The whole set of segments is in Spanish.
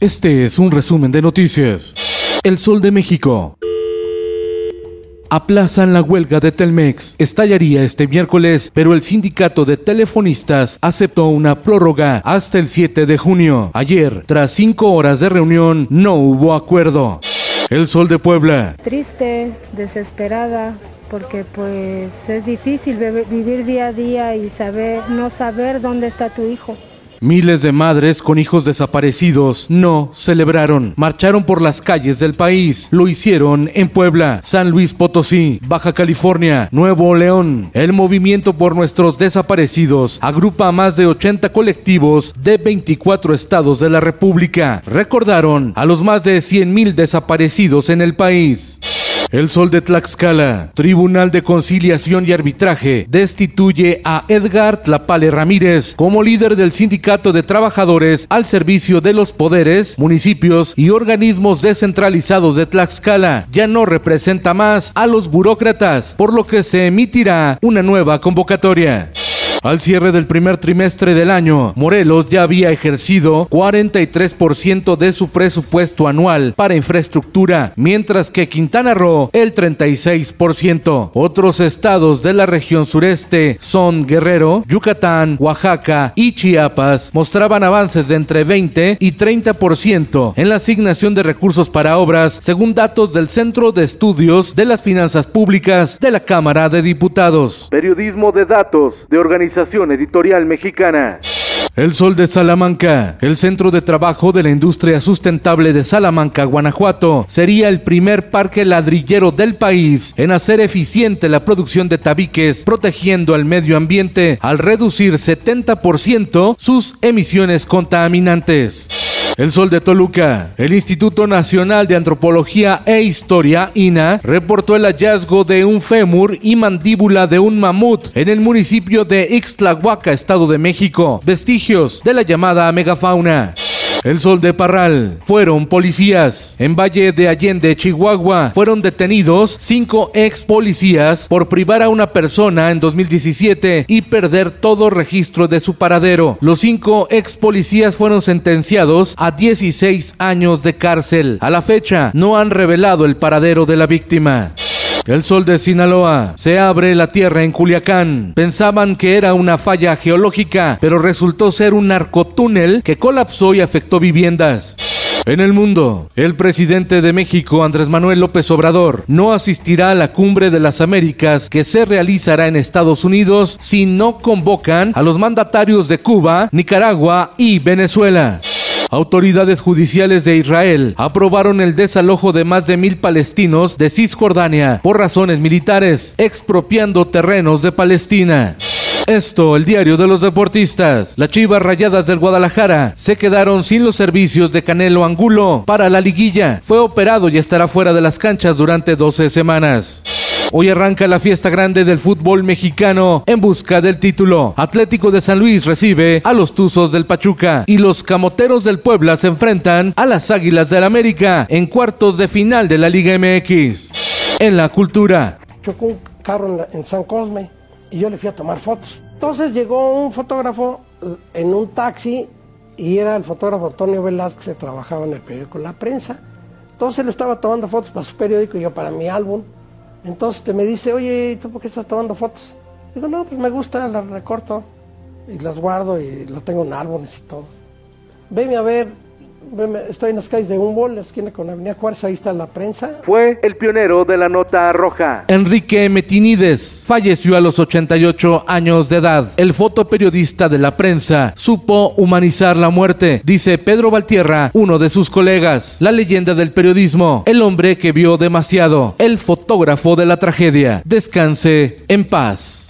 Este es un resumen de noticias. El Sol de México. Aplazan la huelga de Telmex. Estallaría este miércoles, pero el sindicato de telefonistas aceptó una prórroga hasta el 7 de junio. Ayer, tras cinco horas de reunión, no hubo acuerdo. El Sol de Puebla. Triste, desesperada, porque pues es difícil vivir día a día y saber no saber dónde está tu hijo. Miles de madres con hijos desaparecidos no celebraron, marcharon por las calles del país. Lo hicieron en Puebla, San Luis Potosí, Baja California, Nuevo León. El movimiento por nuestros desaparecidos agrupa a más de 80 colectivos de 24 estados de la República. Recordaron a los más de 100 mil desaparecidos en el país. El Sol de Tlaxcala, Tribunal de Conciliación y Arbitraje, destituye a Edgar Tlapale Ramírez como líder del Sindicato de Trabajadores al servicio de los poderes, municipios y organismos descentralizados de Tlaxcala. Ya no representa más a los burócratas, por lo que se emitirá una nueva convocatoria. Al cierre del primer trimestre del año, Morelos ya había ejercido 43% de su presupuesto anual para infraestructura, mientras que Quintana Roo el 36%. Otros estados de la región sureste son Guerrero, Yucatán, Oaxaca y Chiapas mostraban avances de entre 20 y 30% en la asignación de recursos para obras, según datos del Centro de Estudios de las Finanzas Públicas de la Cámara de Diputados. Periodismo de datos de Editorial Mexicana. El Sol de Salamanca, el centro de trabajo de la industria sustentable de Salamanca, Guanajuato, sería el primer parque ladrillero del país en hacer eficiente la producción de tabiques, protegiendo al medio ambiente al reducir 70% sus emisiones contaminantes. El Sol de Toluca. El Instituto Nacional de Antropología e Historia, INA, reportó el hallazgo de un fémur y mandíbula de un mamut en el municipio de Ixtlahuaca, Estado de México. Vestigios de la llamada megafauna. El Sol de Parral. Fueron policías. En Valle de Allende, Chihuahua, fueron detenidos cinco ex policías por privar a una persona en 2017 y perder todo registro de su paradero. Los cinco ex policías fueron sentenciados a 16 años de cárcel. A la fecha, no han revelado el paradero de la víctima. El sol de Sinaloa. Se abre la tierra en Culiacán. Pensaban que era una falla geológica, pero resultó ser un narcotúnel que colapsó y afectó viviendas. En el mundo, el presidente de México, Andrés Manuel López Obrador, no asistirá a la cumbre de las Américas que se realizará en Estados Unidos si no convocan a los mandatarios de Cuba, Nicaragua y Venezuela. Autoridades judiciales de Israel aprobaron el desalojo de más de mil palestinos de Cisjordania por razones militares, expropiando terrenos de Palestina. Esto, el diario de los deportistas. Las Chivas Rayadas del Guadalajara se quedaron sin los servicios de Canelo Angulo para la liguilla. Fue operado y estará fuera de las canchas durante 12 semanas. Hoy arranca la fiesta grande del fútbol mexicano en busca del título. Atlético de San Luis recibe a los Tuzos del Pachuca y los Camoteros del Puebla se enfrentan a las Águilas del América en cuartos de final de la Liga MX. En la cultura. Chocó un carro en, San Cosme y yo le fui a tomar fotos. Entonces llegó un fotógrafo en un taxi y era el fotógrafo Antonio Velázquez que trabajaba en el periódico La Prensa. Entonces él estaba tomando fotos para su periódico y yo para mi álbum. Entonces te me dice, oye, ¿tú por qué estás tomando fotos? Digo, no, pues me gusta, las recorto y las guardo y lo tengo en árboles y todo. Venme a ver, estoy en las calles de Humboldt, esquina con Avenida Juárez, ahí está la prensa. Fue el pionero de la nota roja. Enrique Metinides falleció a los 88 años de edad. El fotoperiodista de la prensa supo humanizar la muerte, dice Pedro Valtierra, uno de sus colegas. La leyenda del periodismo, el hombre que vio demasiado, el fotógrafo de la tragedia. Descanse en paz.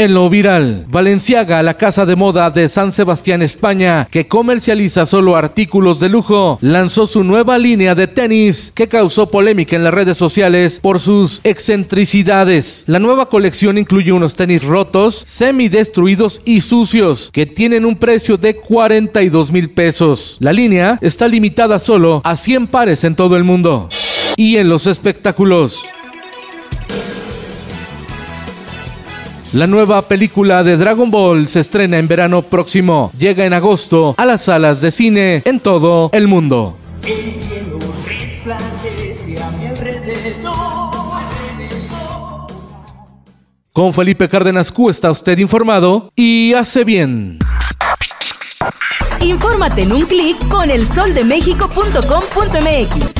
En lo viral, Valenciaga, la casa de moda de San Sebastián, España, que comercializa solo artículos de lujo, lanzó su nueva línea de tenis que causó polémica en las redes sociales por sus excentricidades. La nueva colección incluye unos tenis rotos, semidestruidos y sucios que tienen un precio de 42 mil pesos. La línea está limitada solo a 100 pares en todo el mundo. Y en los espectáculos. La nueva película de Dragon Ball se estrena en verano próximo. Llega en agosto a las salas de cine en todo el mundo. Con Felipe Cárdenas Q está usted informado y hace bien. Infórmate en un clic con elsoldemexico.com.mx.